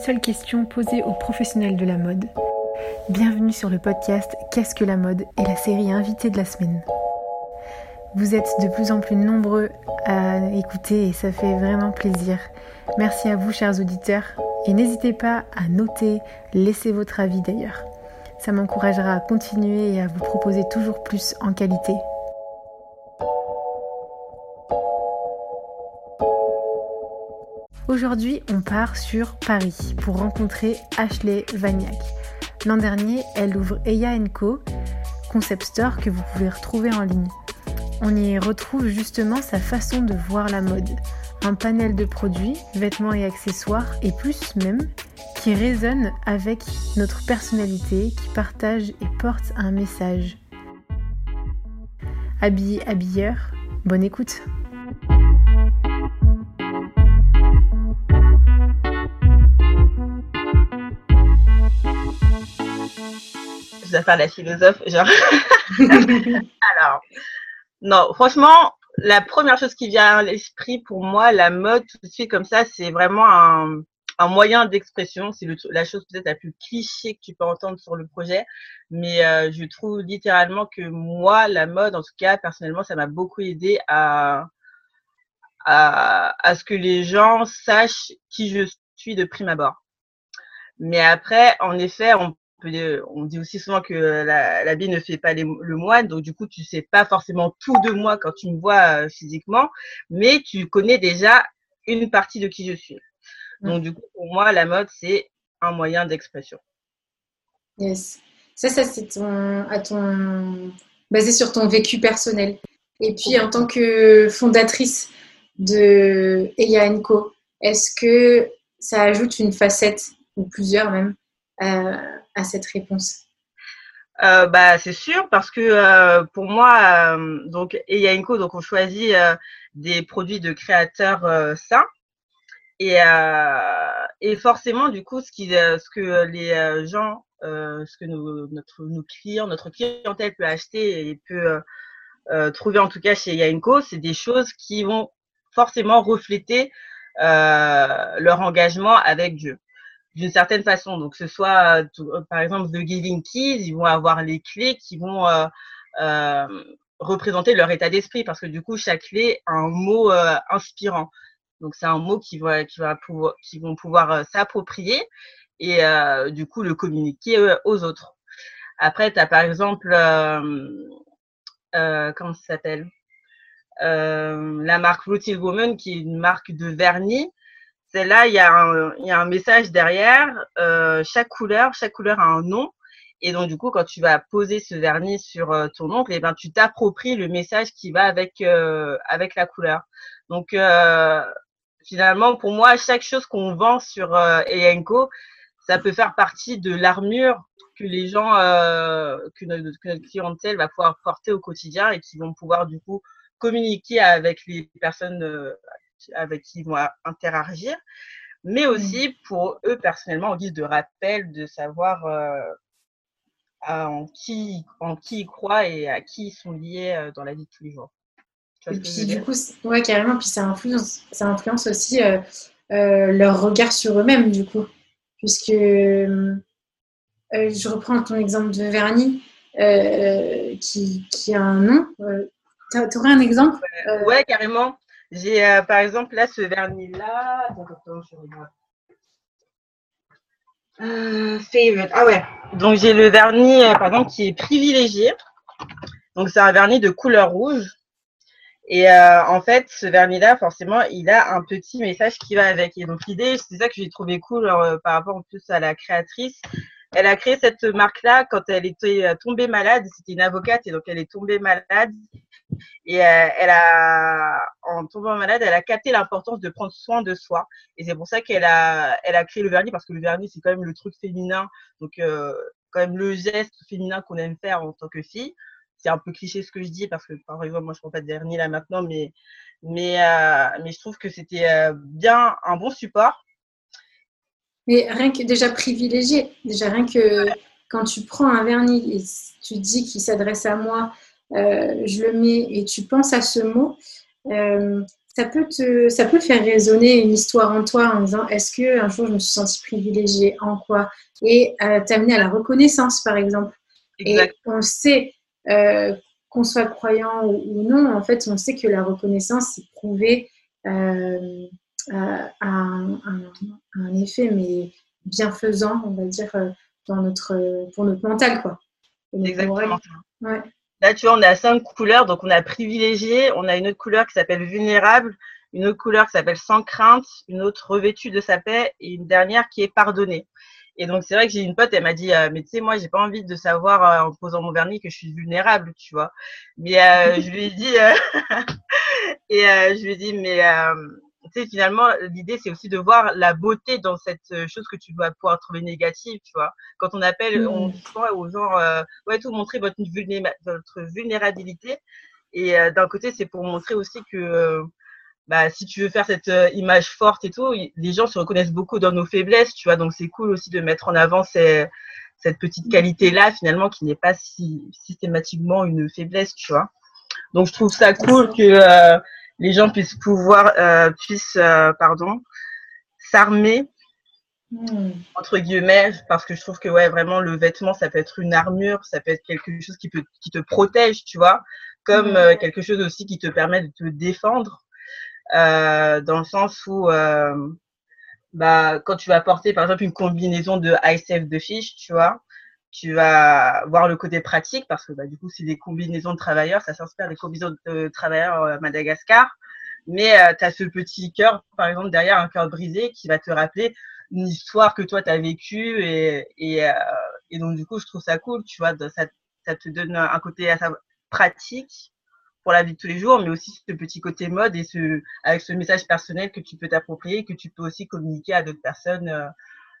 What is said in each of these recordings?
seule question posée aux professionnels de la mode. Bienvenue sur le podcast Qu'est-ce que la mode et la série invitée de la semaine. Vous êtes de plus en plus nombreux à écouter et ça fait vraiment plaisir. Merci à vous chers auditeurs et n'hésitez pas à noter, laisser votre avis d'ailleurs. Ça m'encouragera à continuer et à vous proposer toujours plus en qualité. Aujourd'hui, on part sur Paris pour rencontrer Ashley Vagnac. L'an dernier, elle ouvre Eya Co, concept store que vous pouvez retrouver en ligne. On y retrouve justement sa façon de voir la mode, un panel de produits, vêtements et accessoires, et plus même, qui résonne avec notre personnalité, qui partage et porte un message. Habillé, habilleur, bonne écoute! Dois faire la philosophe, genre. Alors, non, franchement, la première chose qui vient à l'esprit pour moi, la mode, tout de suite comme ça, c'est vraiment un, un moyen d'expression. C'est la chose peut-être la plus cliché que tu peux entendre sur le projet. Mais euh, je trouve littéralement que moi, la mode, en tout cas, personnellement, ça m'a beaucoup aidé à, à, à ce que les gens sachent qui je suis de prime abord. Mais après, en effet, on on dit aussi souvent que la, la ne fait pas le moine, donc du coup, tu sais pas forcément tout de moi quand tu me vois euh, physiquement, mais tu connais déjà une partie de qui je suis. Donc du coup, pour moi, la mode, c'est un moyen d'expression. Yes. Ça, ça c'est ton, à ton, basé sur ton vécu personnel. Et puis, en tant que fondatrice de Eya Co, est-ce que ça ajoute une facette, ou plusieurs même, euh, cette réponse euh, bah, c'est sûr parce que euh, pour moi, euh, donc Eyainco, donc on choisit des produits de créateurs sains. Et, et forcément du coup ce qui, ce que les gens, ce que nos, notre, clients, notre clientèle peut acheter et peut trouver en tout cas chez Eyainco, c'est des choses qui vont forcément refléter leur engagement avec Dieu d'une certaine façon. Donc, ce soit, euh, par exemple, The Giving Keys, ils vont avoir les clés qui vont euh, euh, représenter leur état d'esprit parce que du coup, chaque clé a un mot inspirant. Donc, c'est un mot qui va, qui va pouvoir, qui vont pouvoir s'approprier et du coup le communiquer aux autres. Après, tu as par exemple, comment ça s'appelle? La marque Rooted Woman, qui est une marque de vernis celle-là, il y, a un, message derrière. Euh, chaque couleur, chaque couleur a un nom. Et donc, du coup, quand tu vas poser ce vernis sur euh, ton ongle, eh ben, tu t'appropries le message qui va avec, euh, la couleur. Donc, finalement, pour moi, chaque chose qu'on vend sur euh, ça peut faire partie de l'armure que les gens, que notre, que, notre, clientèle va pouvoir porter au quotidien et qui vont pouvoir, du coup, communiquer avec les personnes avec qui ils vont interagir, mais mmh. aussi pour eux personnellement en guise de rappel de savoir euh, en, qui, en qui ils croient et à qui ils sont liés euh, dans la vie de tous les jours. Et puis du coup, ouais, carrément, puis ça influence, ça influence aussi euh, leur regard sur eux-mêmes, du coup. Puisque je reprends ton exemple de vernis qui, qui, a un nom. tu aurais un exemple? Ouais, carrément. J'ai euh, par exemple là ce vernis-là. Attends, je regarde. Euh, favorite. Ah ouais. Donc j'ai le vernis, euh, par exemple, qui est privilégié. Donc c'est un vernis de couleur rouge. Et euh, en fait, ce vernis-là, forcément, il a un petit message qui va avec. Et donc l'idée, c'est ça que j'ai trouvé cool euh, par rapport en plus à la créatrice. Elle a créé cette marque-là quand elle était tombée malade. C'était une avocate et donc elle est tombée malade. Et euh, elle a, en tombant malade, elle a capté l'importance de prendre soin de soi. Et c'est pour ça qu'elle a, elle a créé le vernis parce que le vernis, c'est quand même le truc féminin. Donc, euh, quand même le geste féminin qu'on aime faire en tant que fille. C'est un peu cliché ce que je dis parce que, par exemple, moi, je prends pas de vernis là maintenant, mais, mais, euh, mais je trouve que c'était euh, bien un bon support. Mais rien que déjà privilégié, déjà rien que quand tu prends un vernis et tu dis qu'il s'adresse à moi, euh, je le mets et tu penses à ce mot, euh, ça peut te, ça peut faire résonner une histoire en toi en disant est-ce que un jour je me suis sentie privilégiée en quoi? Et euh, t'amener à la reconnaissance par exemple. Et on sait euh, qu'on soit croyant ou, non, en fait, on sait que la reconnaissance c'est prouvé euh, un, un, effet mais bienfaisant, on va dire, dans notre, pour notre mental quoi. Exactement. Ouais. Là, tu vois, on a cinq couleurs, donc on a privilégié, on a une autre couleur qui s'appelle vulnérable, une autre couleur qui s'appelle sans crainte, une autre revêtue de sa paix et une dernière qui est pardonnée. Et donc, c'est vrai que j'ai une pote, elle m'a dit, euh, mais tu sais, moi, j'ai pas envie de savoir euh, en posant mon vernis que je suis vulnérable, tu vois. Mais euh, je lui ai dit, et je lui ai dit, mais tu sais, finalement, l'idée, c'est aussi de voir la beauté dans cette euh, chose que tu vas pouvoir trouver négative, tu vois. Quand on appelle, on mmh. dit aux gens, euh, ouais, tout montrer votre, votre vulnérabilité. Et euh, d'un côté, c'est pour montrer aussi que bah, si tu veux faire cette image forte et tout, les gens se reconnaissent beaucoup dans nos faiblesses, tu vois. Donc, c'est cool aussi de mettre en avant cette petite mmh. qualité-là, finalement, qui n'est pas si systématiquement une faiblesse, tu vois. Donc, je trouve ça cool que les gens puissent pouvoir euh, puissent euh, pardon s'armer hmm. entre guillemets parce que je trouve que ouais vraiment le vêtement ça peut être une armure ça peut être quelque chose qui peut qui te protège tu vois comme hmm. euh, quelque chose aussi qui te permet de te défendre dans le sens où bah quand tu vas porter par exemple une combinaison de ICF de fiches tu vois tu vas voir le côté pratique parce que bah, du coup, c'est des combinaisons de travailleurs, ça s'inspire des combinaisons de travailleurs à Madagascar. Mais euh, tu as ce petit cœur, par exemple, derrière un cœur brisé qui va te rappeler une histoire que toi, tu as vécue. Et, et, euh, et, donc, du coup, je trouve ça cool, tu vois, ça, ça te donne un côté pratique pour la vie de tous les jours, mais aussi ce petit côté mode et ce, avec ce message personnel que tu peux t'approprier, que tu peux aussi communiquer à d'autres personnes euh,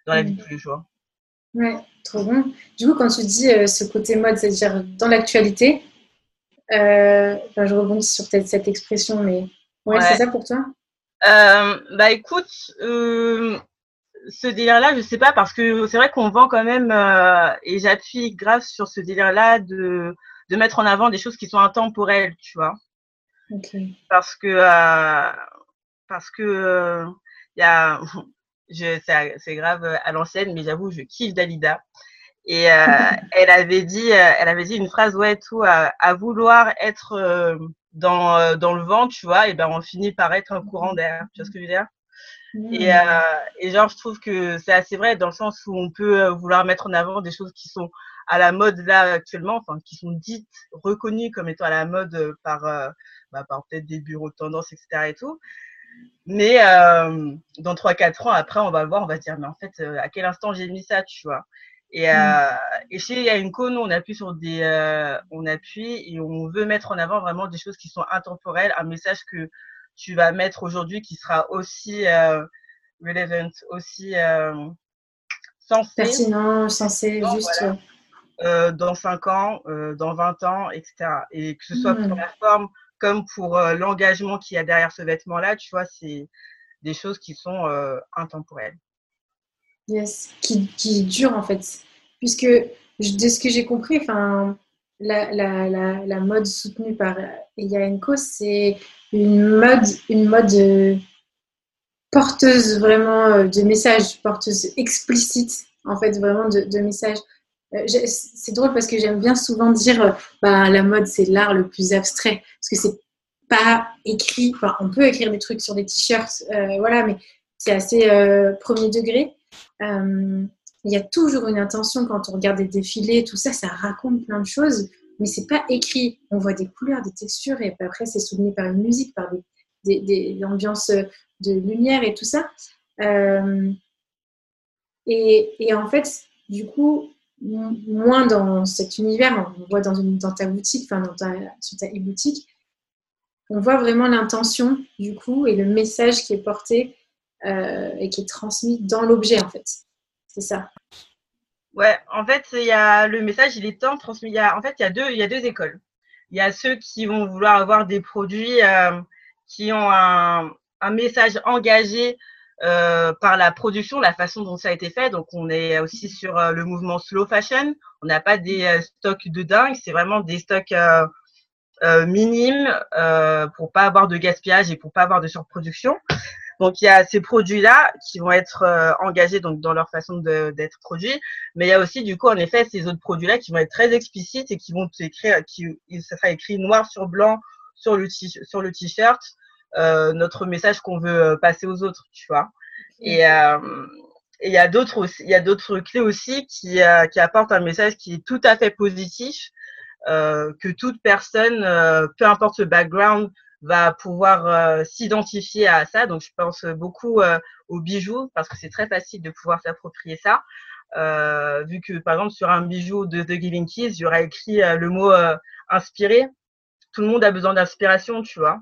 dans la vie de tous les jours. Ouais, trop bon. Du coup, quand tu dis euh, ce côté mode, c'est-à-dire dans l'actualité, euh, je rebondis sur cette expression, mais ouais, c'est ça pour toi? Euh, Bah écoute, ce délire-là, je sais pas, parce que c'est vrai qu'on vend quand même, et j'appuie grave sur ce délire-là de, de mettre en avant des choses qui sont intemporelles, tu vois. Parce que, parce que, il y a, c'est grave euh, à l'ancienne, mais j'avoue, je kiffe Dalida. Et euh, elle avait dit, euh, elle avait dit une phrase ouais tout à, vouloir être dans, dans le vent, tu vois, et ben on finit par être un courant d'air. Tu vois ce que je veux dire? Et, et genre je trouve que c'est assez vrai dans le sens où on peut vouloir mettre en avant des choses qui sont à la mode là actuellement, enfin qui sont dites reconnues comme étant à la mode par bah, par peut-être des bureaux de tendance, etc. et tout. Mais euh, dans 3-4 ans, après, on va voir, on va dire, mais en fait, euh, à quel instant j'ai mis ça, tu vois. Et, euh, mm. et chez Yainko, nous, on appuie sur des, on appuie et on veut mettre en avant vraiment des choses qui sont intemporelles, un message que tu vas mettre aujourd'hui qui sera aussi relevant, aussi sensé. Pertinent, sensé, juste. dans 5 ans, dans 20 ans, etc. Et que ce soit pour mm. la forme, comme pour euh, l'engagement qu'il y a derrière ce vêtement-là, tu vois, c'est des choses qui sont euh, intemporelles. Yes, qui, qui durent en fait. Puisque, de ce que j'ai compris, la, mode soutenue par Eya c'est une mode, une mode euh, porteuse vraiment de messages, porteuse explicite en fait vraiment de messages. Euh, c'est drôle parce que j'aime bien souvent dire euh, bah, la mode c'est l'art le plus abstrait. Parce que c'est pas écrit on peut écrire des trucs sur des t-shirts euh, voilà mais c'est assez premier degré. Il y a toujours une intention quand on regarde des défilés tout ça ça raconte plein de choses mais c'est pas écrit. On voit des couleurs des textures et après c'est soutenu par une musique par des, des, des de lumière et tout ça. Et, et en fait du coup moins dans cet univers, on voit dans, ta boutique, enfin dans ta, sur ta e-boutique, on voit vraiment l'intention du coup et le message qui est porté euh, et qui est transmis dans l'objet en fait. C'est ça. Ouais, en fait, il y a le message, il est tant transmis. Y a, en fait, il y a deux, écoles. Il y a ceux qui vont vouloir avoir des produits euh, qui ont un message engagé euh, par la production, la façon dont ça a été fait. Donc, on est aussi sur euh, le mouvement slow fashion. On n'a pas des euh, stocks de dingue, c'est vraiment des stocks minime euh, pour pas avoir de gaspillage et pour pas avoir de surproduction. Donc il y a ces produits-là qui vont être engagés donc dans leur façon d'être produits, mais il y a aussi du coup en effet ces autres produits-là qui vont être très explicites et qui vont écrire, qui ça sera écrit noir sur blanc sur le t-shirt notre message qu'on veut passer aux autres, tu vois. Et et il y a d'autres aussi, il y a d'autres clés aussi qui, qui apportent un message qui est tout à fait positif euh, que toute personne, euh, peu importe le background, va pouvoir euh, s'identifier à ça. Donc, je pense beaucoup aux bijoux parce que c'est très facile de pouvoir s'approprier ça. vu que, par exemple, sur un bijou de The Giving Keys, il y aura écrit le mot inspiré. Tout le monde a besoin d'inspiration, tu vois.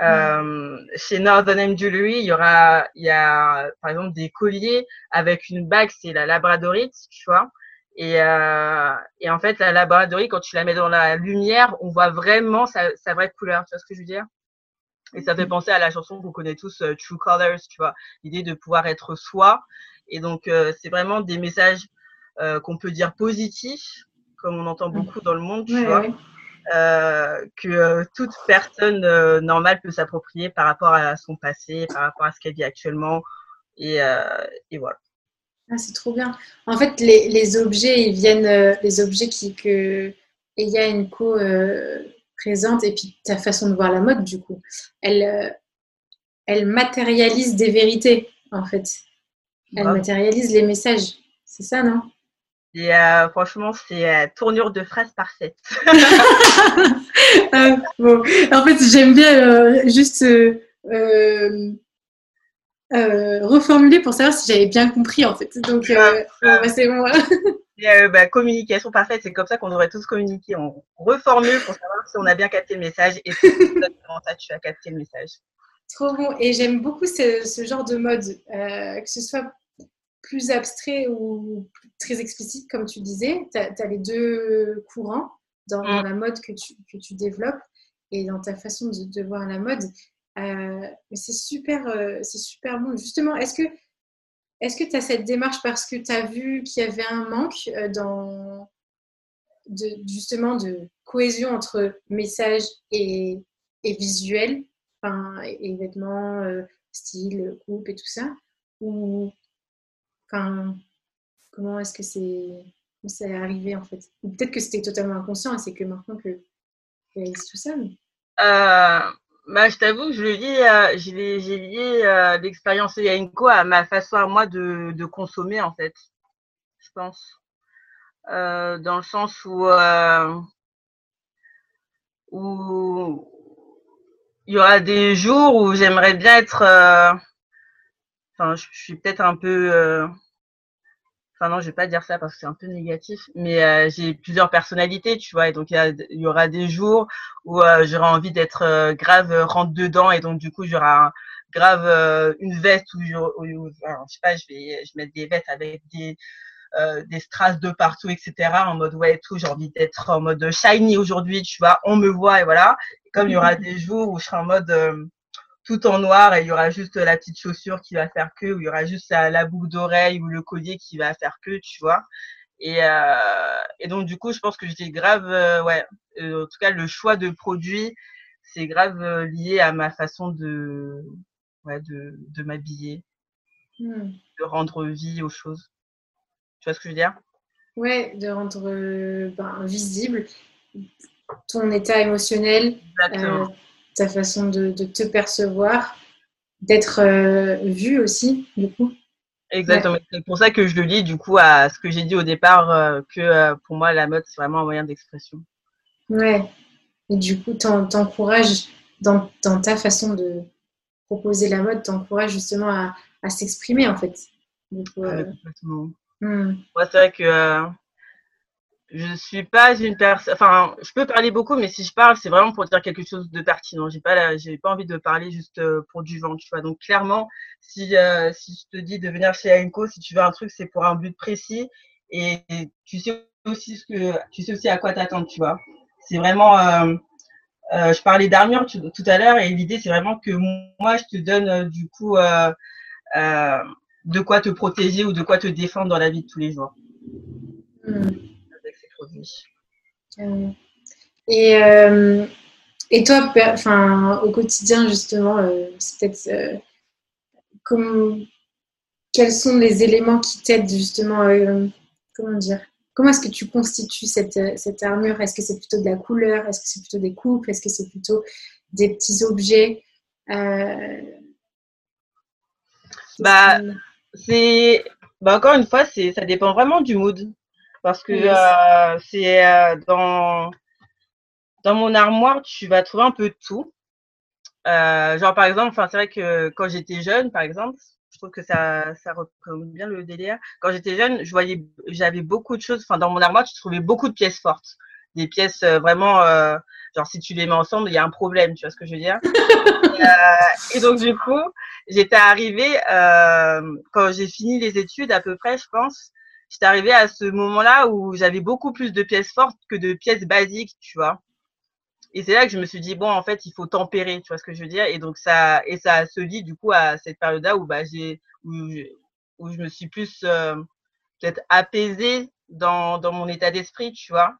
Euh, chez Northern M Jewelry, il y aura, il y a par exemple des colliers avec une bague, c'est la labradorite, tu vois. Et, euh, et en fait, la labradorite, quand tu la mets dans la lumière, on voit vraiment sa, sa vraie couleur. Tu vois ce que je veux dire? Et ça fait penser à la chanson qu'on connaît tous, euh, True Colors, tu vois. L'idée de pouvoir être soi. Et donc, euh, c'est vraiment des messages euh, qu'on peut dire positifs, comme on entend beaucoup dans le monde, tu vois. Que toute personne normale peut s'approprier par rapport à son passé, par rapport à ce qu'elle vit actuellement. Et, et voilà. Ah, c'est trop bien. En fait, les, les objets, ils viennent, euh, les objets qui, que Eya euh, présente, et puis ta façon de voir la mode, du coup, elle, euh, elle matérialise des vérités, en fait. Elle matérialise les messages. C'est ça, non? Et franchement, c'est tournure de phrase parfaite. Ah, bon. En fait, j'aime bien juste euh, reformuler pour savoir si j'avais bien compris en fait. Donc euh, bah, c'est bon. Euh, bah, communication parfaite, c'est comme ça qu'on devrait tous communiquer. On reformule pour savoir si on a bien capté le message et si ça tu as capté le message. Trop bon. Et j'aime beaucoup ce, genre de mode, que ce soit plus abstrait ou très explicite, comme tu disais. Tu as, les deux courants dans, mm. la mode que tu, que tu, développes et dans ta façon de, de voir la mode. Euh, c'est super, euh, c'est super bon. Justement, est-ce que est-ce que tu as cette démarche parce que tu as vu qu'il y avait un manque euh, dans de, justement de cohésion entre message et, et visuel, enfin, et, vêtements, style, coupe et tout ça Ou comment est-ce que c'est c'est arrivé en fait? Peut-être que c'était totalement inconscient c'est que maintenant que y tout ça. Bah, je t'avoue que je le dis, euh, j'ai lié euh, l'expérience Yainko à ma façon à moi de, consommer, en fait. Je pense. Euh, dans le sens où, euh, où il y aura des jours où j'aimerais bien être. Euh, enfin, je suis peut-être un peu Enfin non, je vais pas dire ça parce que c'est un peu négatif, mais euh, j'ai plusieurs personnalités, tu vois, et donc il y, y, aura des jours où euh, j'aurai envie d'être euh, grave rentre dedans, et donc du coup j'aurai grave une veste où, je, je sais pas, je vais, je mettre des vestes avec des des strass de partout, etc. En mode ouais, tout, j'ai envie d'être en mode shiny aujourd'hui, tu vois, on me voit et voilà. Et comme il y aura des jours où je serai en mode tout en noir et il y aura juste la petite chaussure qui va faire que, ou il y aura juste la, boucle d'oreille ou le collier qui va faire que, tu vois. Et, euh, et donc, du coup, je pense que j'étais grave, euh, ouais, euh, en tout cas, le choix de produit, c'est grave lié à ma façon de, ouais, de, de m'habiller, hmm. de rendre vie aux choses. Tu vois ce que je veux dire? Ouais, de rendre ben, visible ton état émotionnel. Exactement ta façon de, te percevoir, d'être euh, vu aussi, du coup. Exactement. C'est pour ça que je le lis, du coup, à ce que j'ai dit au départ, euh, que euh, pour moi, la mode, c'est vraiment un moyen d'expression. Ouais. Et du coup, t'encourages dans, dans ta façon de proposer la mode, t'encourages justement à, à s'exprimer, en fait. Du coup, hmm. c'est vrai que je suis pas une personne. Enfin, je peux parler beaucoup, mais si je parle, c'est vraiment pour dire quelque chose de pertinent. J'ai pas, pas envie de parler juste euh, pour du vent, tu vois. Donc clairement, si euh, si je te dis de venir chez Aenco, si tu veux un truc, c'est pour un but précis et tu sais aussi ce que tu sais aussi à quoi t'attendre, tu vois. C'est vraiment. Euh, je parlais d'armure tout à l'heure et l'idée c'est vraiment que moi je te donne du coup de quoi te protéger ou de quoi te défendre dans la vie de tous les jours. Euh, et euh, Et toi, enfin, au quotidien, justement, euh, peut-être comme, quels sont les éléments qui t'aident justement, comment dire, comment est-ce que tu constitues cette, cette armure? Est-ce que c'est plutôt de la couleur? Est-ce que c'est plutôt des coupes? Est-ce que c'est plutôt des petits objets? Bah, bah, encore une fois, ça dépend vraiment du mood. Parce que euh, c'est euh, dans, dans mon armoire, tu vas trouver un peu de tout. Euh, genre, par exemple, c'est vrai que quand j'étais jeune, par exemple, je trouve que ça, ça représente bien le délire. Quand j'étais jeune, je voyais, j'avais beaucoup de choses. Enfin, dans mon armoire, tu trouvais beaucoup de pièces fortes. Des pièces vraiment, genre, si tu les mets ensemble, il y a un problème, tu vois ce que je veux dire? Et, et donc, du coup, j'étais arrivée, euh, quand j'ai fini les études à peu près, je pense, j'étais arrivée à ce moment-là où j'avais beaucoup plus de pièces fortes que de pièces basiques, tu vois. Et c'est là que je me suis dit, bon, en fait, il faut tempérer, tu vois ce que je veux dire. Et donc, ça, et ça se lit du coup à cette période-là où, bah, j'ai, où, où, je me suis plus euh, peut-être apaisée dans, dans mon état d'esprit, tu vois.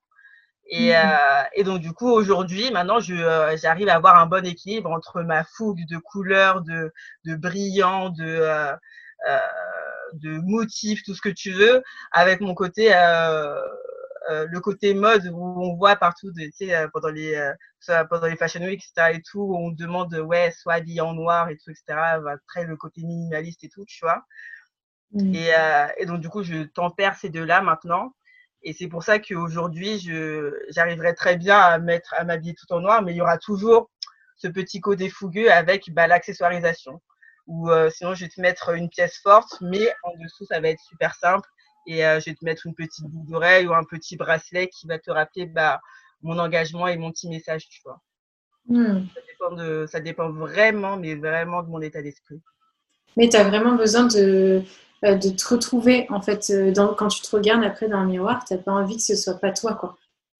Et, mmh euh, et, donc, du coup, aujourd'hui, maintenant, je, euh, j'arrive à avoir un bon équilibre entre ma fougue de couleurs, de, de brillant, de, euh, de motifs, tout ce que tu veux, avec mon côté, euh, euh, le côté mode où on voit partout, tu sais, pendant les, pendant les Fashion Week, etc. et tout, où on demande, ouais, soit habillé en noir et tout, etc. Bah, très le côté minimaliste et tout, tu vois. Mmh. Et, et donc, du coup, je tempère ces deux-là maintenant. Et c'est pour ça qu'aujourd'hui, j'arriverai très bien à mettre, à m'habiller tout en noir, mais il y aura toujours ce petit côté fougueux avec bah, l'accessoirisation. Ou euh, sinon, je vais te mettre une pièce forte, mais en dessous, ça va être super simple. Et euh, je vais te mettre une petite boucle d'oreille ou un petit bracelet qui va te rappeler bah, mon engagement et mon petit message, tu vois. Hmm. Ça, dépend de, ça dépend vraiment, mais vraiment de mon état d'esprit. Mais tu as vraiment besoin de, euh, de te retrouver en fait dans, quand tu te regardes après dans le miroir, tu n'as pas envie que ce soit pas toi quoi.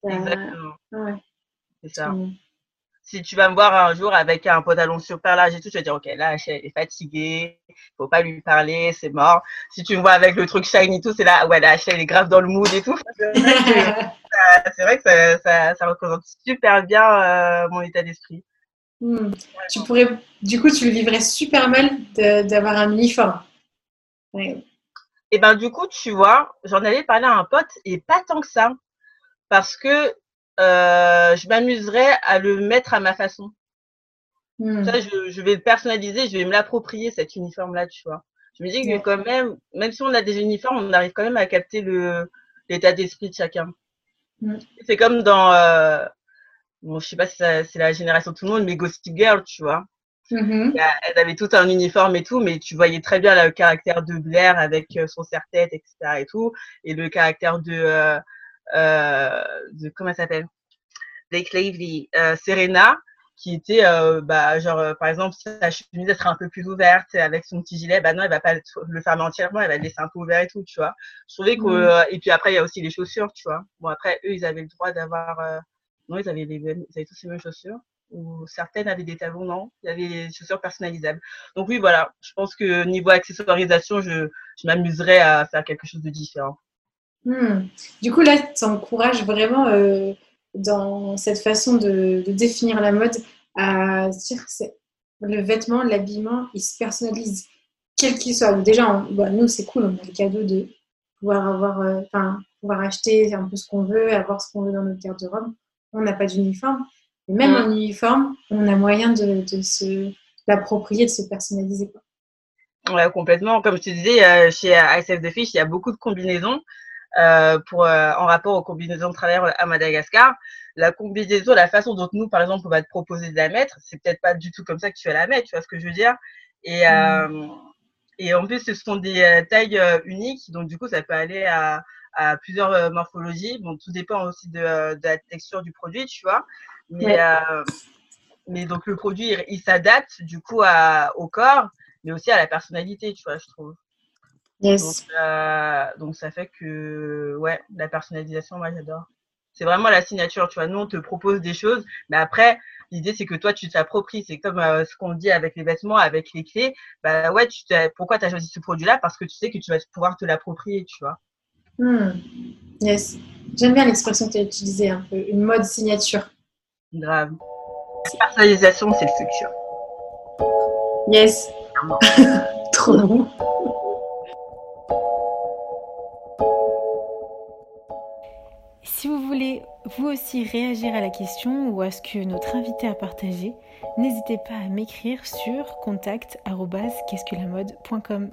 Exactement. Ouais. C'est ça. Si tu vas me voir un jour avec un pantalon super large et tout, tu vas dire ok là elle est fatiguée, faut pas lui parler, c'est mort. Si tu me vois avec le truc shiny et tout, c'est là ouais là elle est grave dans le mood et tout. c'est vrai que ça, ça, représente super bien euh, mon état d'esprit. Hmm. Tu pourrais, du coup, tu le vivrais super mal d'avoir un uniforme. Et ben du coup, tu vois, j'en avais parlé à un pote et pas tant que ça, parce que euh, je m'amuserais à le mettre à ma façon. Hmm. Ça, je, vais le personnaliser, je vais me l'approprier cet uniforme-là, tu vois. Je me dis que quand même, même si on a des uniformes, on arrive quand même à capter le l'état d'esprit de chacun. Hmm. C'est comme dans, euh, bon, je sais pas si c'est la génération de tout le monde, mais Ghosty Girl, tu vois. Mm-hmm. Elle avait tout un uniforme et tout, mais tu voyais très bien le caractère de Blair avec euh, son serre-tête, etc. et tout, et le caractère de, euh, de comment elle s'appelle? Blake Lively, euh, Serena, qui était, euh, bah, genre, par exemple, sa chemise elle un peu plus ouverte avec son petit gilet, bah non, elle va pas le fermer entièrement, elle va le laisser un peu ouvert et tout, tu vois. Je trouvais que, mm-hmm. et puis après, il y a aussi les chaussures, tu vois. Bon, après, eux, ils avaient le droit d'avoir, non, ils avaient, les, ils avaient tous les mêmes chaussures ou certaines avaient des talons, non, il y avait des chaussures personnalisables. Donc oui, voilà, je pense que niveau accessoirisation, je, je m'amuserais à faire quelque chose de différent. Hmm. Du coup, là, tu encourages vraiment euh, dans cette façon de, définir la mode à dire que le vêtement, l'habillement, il se personnalise, quel qu'il soit. déjà, bah, nous, c'est cool, on a le cadeau de pouvoir avoir, euh, pouvoir acheter un peu ce qu'on veut, avoir ce qu'on veut dans notre garde-robe. On n'a pas d'uniforme même en uniforme, on a moyen de, de se l'approprier, de se personnaliser. Quoi. Ouais, complètement. Comme je te disais, euh, chez ISF The Fish, il y a beaucoup de combinaisons. Euh, pour, euh, en rapport aux combinaisons de travers à Madagascar. La combinaison, la façon dont nous, par exemple, on va te proposer de la mettre, c'est peut-être pas du tout comme ça que tu vas la mettre, tu vois ce que je veux dire? Et, mm. et en plus, ce sont des tailles uniques, donc du coup, ça peut aller à, à plusieurs morphologies. Bon, tout dépend aussi de, de, la texture du produit, tu vois. Mais, euh, mais donc le produit, il, s'adapte du coup à, au corps, mais aussi à la personnalité, tu vois, je trouve. Yes. Donc, euh, donc, ça fait que, ouais, la personnalisation, moi j'adore. C'est vraiment la signature, tu vois. Nous, on te propose des choses, mais après, l'idée c'est que toi, tu t'appropries. C'est comme euh, ce qu'on dit avec les vêtements, avec les clés. Bah ouais, tu pourquoi tu as choisi ce produit-là? Parce que tu sais que tu vas pouvoir te l'approprier, tu vois. Hmm. Yes. J'aime bien l'expression que tu as utilisée un peu, une mode signature. Grave. La personnalisation, c'est le futur. Yes. Trop bon. Vous aussi réagir à la question ou à ce que notre invité a partagé, n'hésitez pas à m'écrire sur mode.com.